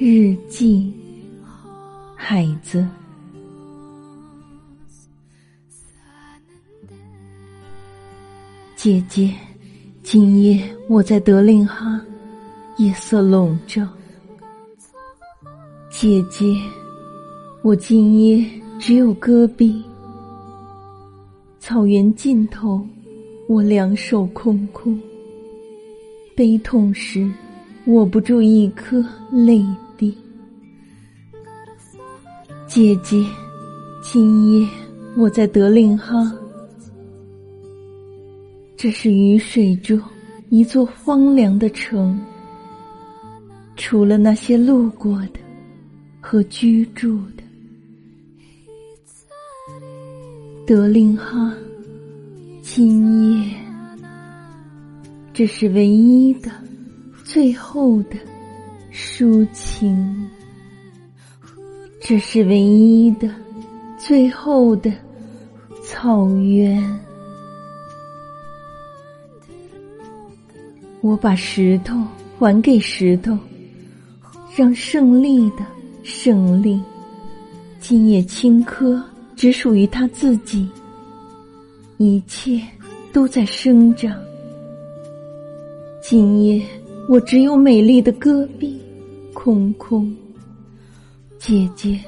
日记，孩子。姐姐，今夜我在德令哈，夜色笼罩。姐姐，我今夜只有戈壁，草原尽头，我两手空空。悲痛时，握不住一颗泪滴。姐姐，今夜我在德令哈。这是雨水中一座荒凉的城，除了那些路过的和居住的，德令哈，今夜，这是唯一的、最后的抒情，这是唯一的、最后的草原。我把石头还给石头，让胜利的胜利。今夜青稞只属于他自己，一切都在生长。今夜我只有美丽的戈壁，空空。姐姐，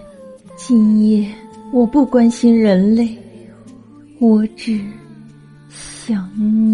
今夜我不关心人类，我只想你。